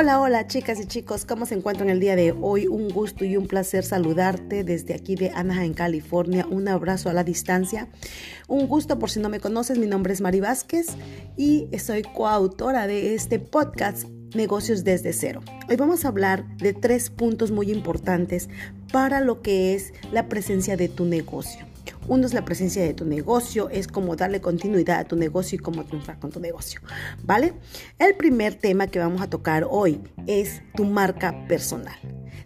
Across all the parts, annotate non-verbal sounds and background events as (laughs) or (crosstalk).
Hola, hola chicas y chicos, ¿cómo se encuentran el día de hoy? Un gusto y un placer saludarte desde aquí de Anaheim, California. Un abrazo a la distancia. Un gusto por si no me conoces, mi nombre es Mari Vázquez y soy coautora de este podcast Negocios desde cero. Hoy vamos a hablar de tres puntos muy importantes para lo que es la presencia de tu negocio. Uno es la presencia de tu negocio, es como darle continuidad a tu negocio y cómo triunfar con tu negocio, ¿vale? El primer tema que vamos a tocar hoy es tu marca personal.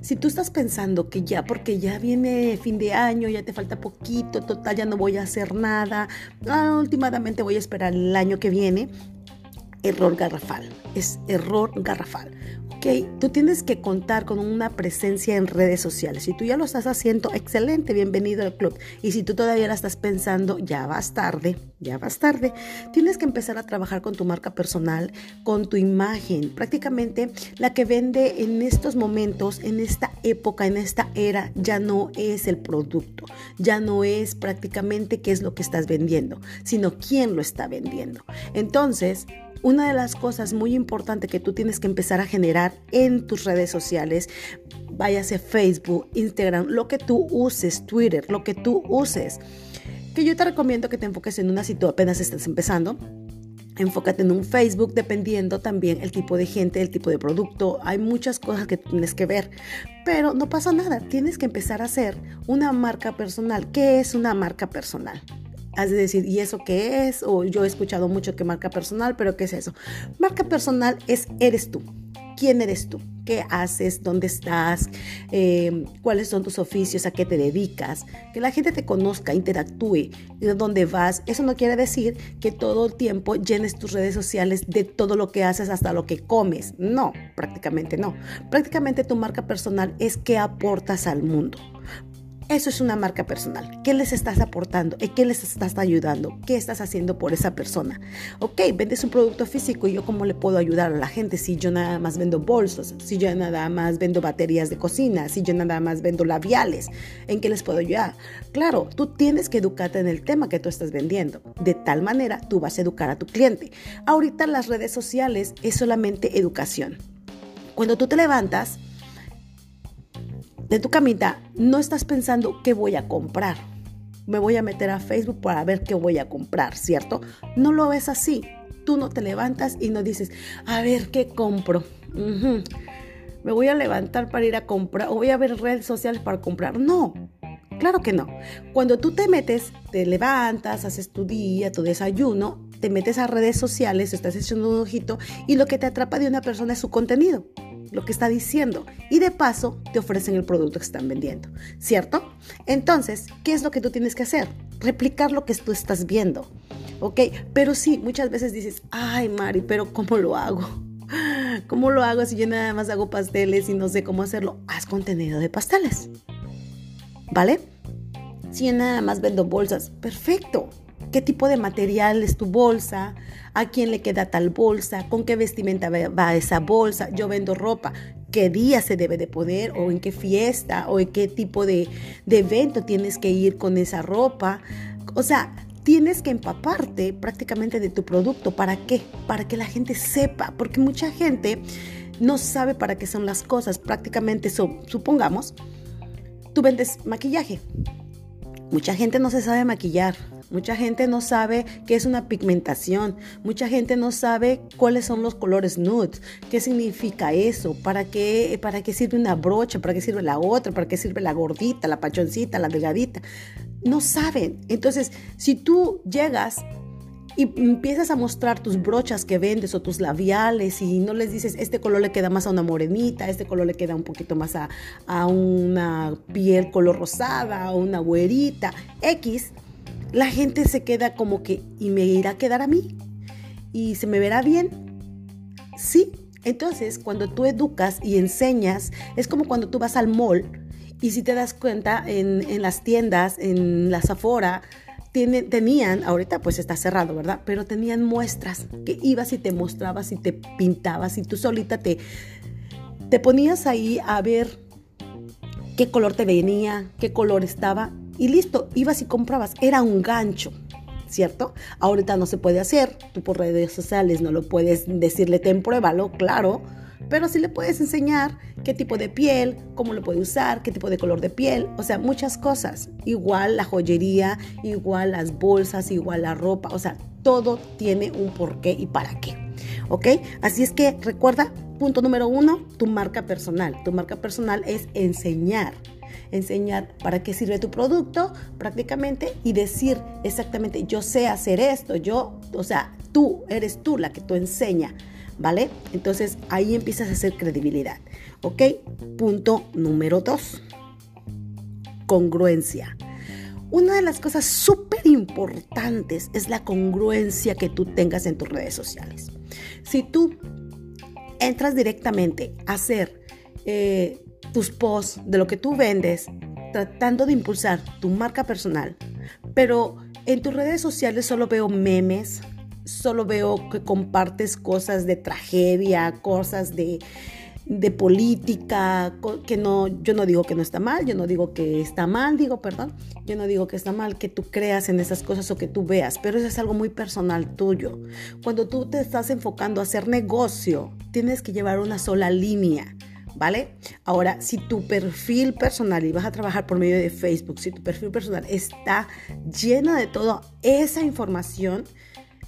Si tú estás pensando que ya, porque ya viene fin de año, ya te falta poquito, total, ya no voy a hacer nada, ah, últimamente voy a esperar el año que viene, error garrafal, es error garrafal. Ok, tú tienes que contar con una presencia en redes sociales. Si tú ya lo estás haciendo, excelente, bienvenido al club. Y si tú todavía la estás pensando, ya vas tarde, ya vas tarde. Tienes que empezar a trabajar con tu marca personal, con tu imagen. Prácticamente la que vende en estos momentos, en esta época, en esta era, ya no es el producto, ya no es prácticamente qué es lo que estás vendiendo, sino quién lo está vendiendo. Entonces, una de las cosas muy importantes que tú tienes que empezar a generar en tus redes sociales, váyase Facebook, Instagram, lo que tú uses, Twitter, lo que tú uses, que yo te recomiendo que te enfoques en una si tú apenas estás empezando. Enfócate en un Facebook dependiendo también el tipo de gente, el tipo de producto. Hay muchas cosas que tienes que ver, pero no pasa nada. Tienes que empezar a hacer una marca personal. ¿Qué es una marca personal? Has de decir, ¿y eso qué es? O yo he escuchado mucho que marca personal, pero ¿qué es eso? Marca personal es eres tú. ¿Quién eres tú? ¿Qué haces? ¿Dónde estás? Eh, ¿Cuáles son tus oficios? ¿A qué te dedicas? Que la gente te conozca, interactúe, de dónde vas. Eso no quiere decir que todo el tiempo llenes tus redes sociales de todo lo que haces hasta lo que comes. No, prácticamente no. Prácticamente tu marca personal es qué aportas al mundo. Eso es una marca personal. ¿Qué les estás aportando? ¿En qué les estás ayudando? ¿Qué estás haciendo por esa persona? Ok, vendes un producto físico y yo cómo le puedo ayudar a la gente si yo nada más vendo bolsos, si yo nada más vendo baterías de cocina, si yo nada más vendo labiales, ¿en qué les puedo ayudar? Claro, tú tienes que educarte en el tema que tú estás vendiendo. De tal manera tú vas a educar a tu cliente. Ahorita las redes sociales es solamente educación. Cuando tú te levantas, de tu camita, no estás pensando qué voy a comprar. Me voy a meter a Facebook para ver qué voy a comprar, ¿cierto? No lo ves así. Tú no te levantas y no dices, a ver qué compro. Me voy a levantar para ir a comprar o voy a ver redes sociales para comprar. No, claro que no. Cuando tú te metes, te levantas, haces tu día, tu desayuno, te metes a redes sociales, estás haciendo un ojito y lo que te atrapa de una persona es su contenido lo que está diciendo y de paso te ofrecen el producto que están vendiendo, ¿cierto? Entonces, ¿qué es lo que tú tienes que hacer? Replicar lo que tú estás viendo, ¿ok? Pero sí, muchas veces dices, ay Mari, pero ¿cómo lo hago? (laughs) ¿Cómo lo hago si yo nada más hago pasteles y no sé cómo hacerlo? Haz contenido de pasteles, ¿vale? Si yo nada más vendo bolsas, perfecto qué tipo de material es tu bolsa, a quién le queda tal bolsa, con qué vestimenta va esa bolsa. Yo vendo ropa, qué día se debe de poder o en qué fiesta o en qué tipo de, de evento tienes que ir con esa ropa. O sea, tienes que empaparte prácticamente de tu producto. ¿Para qué? Para que la gente sepa, porque mucha gente no sabe para qué son las cosas. Prácticamente, supongamos, tú vendes maquillaje. Mucha gente no se sabe maquillar, Mucha gente no sabe qué es una pigmentación. Mucha gente no sabe cuáles son los colores nude. ¿Qué significa eso? ¿Para qué, ¿Para qué sirve una brocha? ¿Para qué sirve la otra? ¿Para qué sirve la gordita, la pachoncita, la delgadita? No saben. Entonces, si tú llegas y empiezas a mostrar tus brochas que vendes o tus labiales y no les dices, este color le queda más a una morenita, este color le queda un poquito más a, a una piel color rosada, a una güerita, X, la gente se queda como que, ¿y me irá a quedar a mí? ¿Y se me verá bien? Sí. Entonces, cuando tú educas y enseñas, es como cuando tú vas al mall y si te das cuenta, en, las tiendas, en la Zafora, tenían, ahorita pues está cerrado, ¿verdad? Pero tenían muestras que ibas y te mostrabas y te pintabas y tú solita te, te ponías ahí a ver qué color te venía, qué color estaba y listo, ibas y comprabas. Era un gancho, ¿cierto? Ahorita no se puede hacer, tú por redes sociales no lo puedes decirle, ten claro, pero sí le puedes enseñar qué tipo de piel, cómo lo puede usar, qué tipo de color de piel, o sea, muchas cosas. Igual la joyería, igual las bolsas, igual la ropa, o sea, todo tiene un porqué y para qué. ¿Ok? Así es que recuerda, punto número uno, tu marca personal. Tu marca personal es enseñar enseñar para qué sirve tu producto prácticamente y decir exactamente, yo sé hacer esto, yo, o sea, tú, eres tú la que tú enseña, ¿vale? Entonces ahí empiezas a hacer credibilidad, ¿ok? Punto número dos, congruencia. Una de las cosas súper importantes es la congruencia que tú tengas en tus redes sociales. Si tú entras directamente a hacer eh, tus posts, de lo que tú vendes, tratando de impulsar tu marca personal, pero en tus redes sociales solo veo memes, solo veo que compartes cosas de tragedia, cosas de, de política, que no, yo no digo que no está mal, yo no digo que está mal, digo, perdón, yo no digo que está mal que tú creas en esas cosas o que tú veas, pero eso es algo muy personal tuyo. Cuando tú te estás enfocando a hacer negocio, tienes que llevar una sola línea. ¿Vale? Ahora, si tu perfil personal, y vas a trabajar por medio de Facebook, si tu perfil personal está lleno de toda esa información,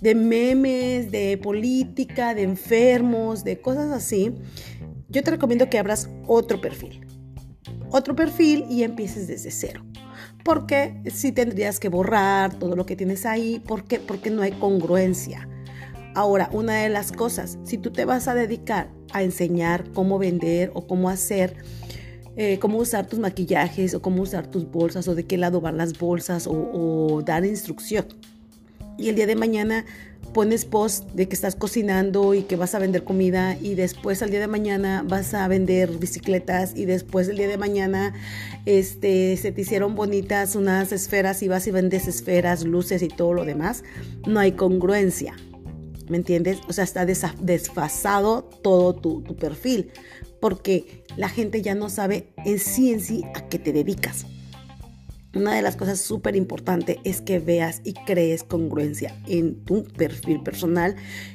de memes, de política, de enfermos, de cosas así, yo te recomiendo que abras otro perfil. Otro perfil y empieces desde cero. Porque si tendrías que borrar todo lo que tienes ahí, ¿por qué? Porque no hay congruencia. Ahora, una de las cosas, si tú te vas a dedicar a enseñar cómo vender o cómo hacer, eh, cómo usar tus maquillajes o cómo usar tus bolsas o de qué lado van las bolsas o, dar instrucción. Y el día de mañana pones post de que estás cocinando y que vas a vender comida y después al día de mañana vas a vender bicicletas y después el día de mañana este, se te hicieron bonitas unas esferas y vas y vendes esferas, luces y todo lo demás. No hay congruencia. ¿Me entiendes? O sea, está desfasado todo tu, perfil porque la gente ya no sabe en sí en sí a qué te dedicas. Una de las cosas súper importantes es que veas y crees congruencia en tu perfil personal,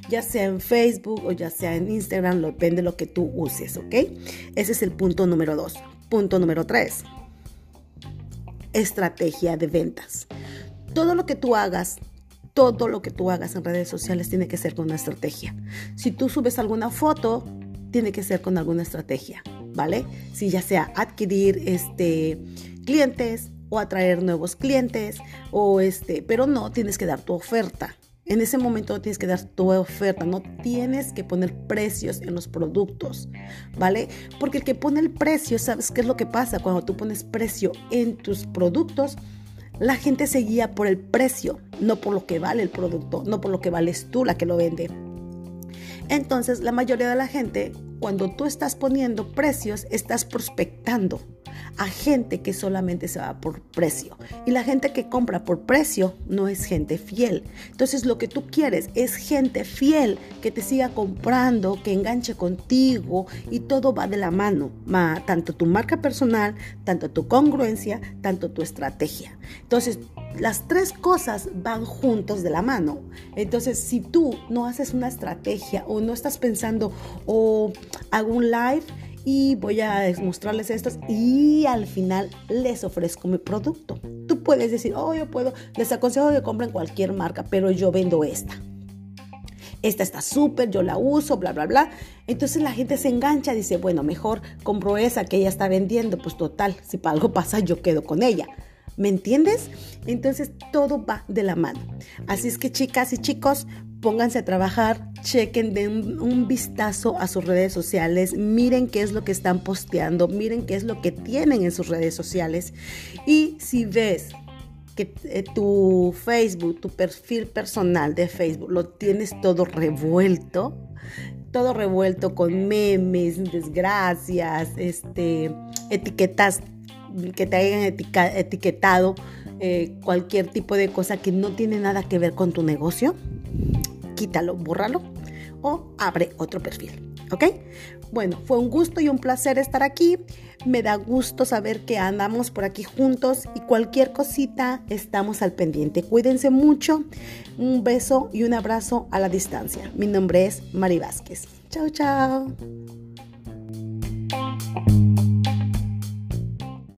ya sea en Facebook o ya sea en Instagram, depende de lo que tú uses, ¿ok? Ese es el punto número dos. Punto número tres, estrategia de ventas. Todo lo que tú hagas todo lo que tú hagas en redes sociales tiene que ser con una estrategia. Si tú subes alguna foto, tiene que ser con alguna estrategia, ¿vale? Si ya sea adquirir este, clientes o atraer nuevos clientes, o este, pero no tienes que dar tu oferta. En ese momento tienes que dar tu oferta, no tienes que poner precios en los productos, ¿vale? Porque el que pone el precio, ¿sabes qué es lo que pasa? Cuando tú pones precio en tus productos, la gente se guía por el precio, no por lo que vale el producto, no por lo que vales tú la que lo vende. Entonces, la mayoría de la gente, cuando tú estás poniendo precios, estás prospectando a gente que solamente se va por precio. Y la gente que compra por precio no es gente fiel. Entonces lo que tú quieres es gente fiel que te siga comprando, que enganche contigo y todo va de la mano. tanto tu marca personal, tanto tu congruencia, tanto tu estrategia. Entonces las tres cosas van juntos de la mano. Entonces, si tú no haces una estrategia o no estás pensando o hago un live voy a mostrarles estos y al final les ofrezco mi producto. Tú puedes decir, oh, yo puedo, les aconsejo que compren cualquier marca, pero yo vendo esta. Esta está súper, yo la uso, bla, bla, bla. Entonces la gente se engancha, dice, bueno, mejor compro esa que ella está vendiendo, pues total, si algo pasa, yo quedo con ella. ¿Me entiendes? Entonces todo va de la mano. Así es que chicas y chicos, pónganse a trabajar, chequen, den un vistazo a sus redes sociales, miren qué es lo que están posteando, miren qué es lo que tienen en sus redes sociales. Y si ves que eh, tu Facebook, tu perfil personal de Facebook, lo tienes todo revuelto, todo revuelto con memes, desgracias, este, etiquetas que te hayan etiquetado eh, cualquier tipo de cosa que no tiene nada que ver con tu negocio, quítalo, bórralo o abre otro perfil. ¿Ok? Bueno, fue un gusto y un placer estar aquí. Me da gusto saber que andamos por aquí juntos y cualquier cosita estamos al pendiente. Cuídense mucho. Un beso y un abrazo a la distancia. Mi nombre es Mari Vázquez. Chao, chao.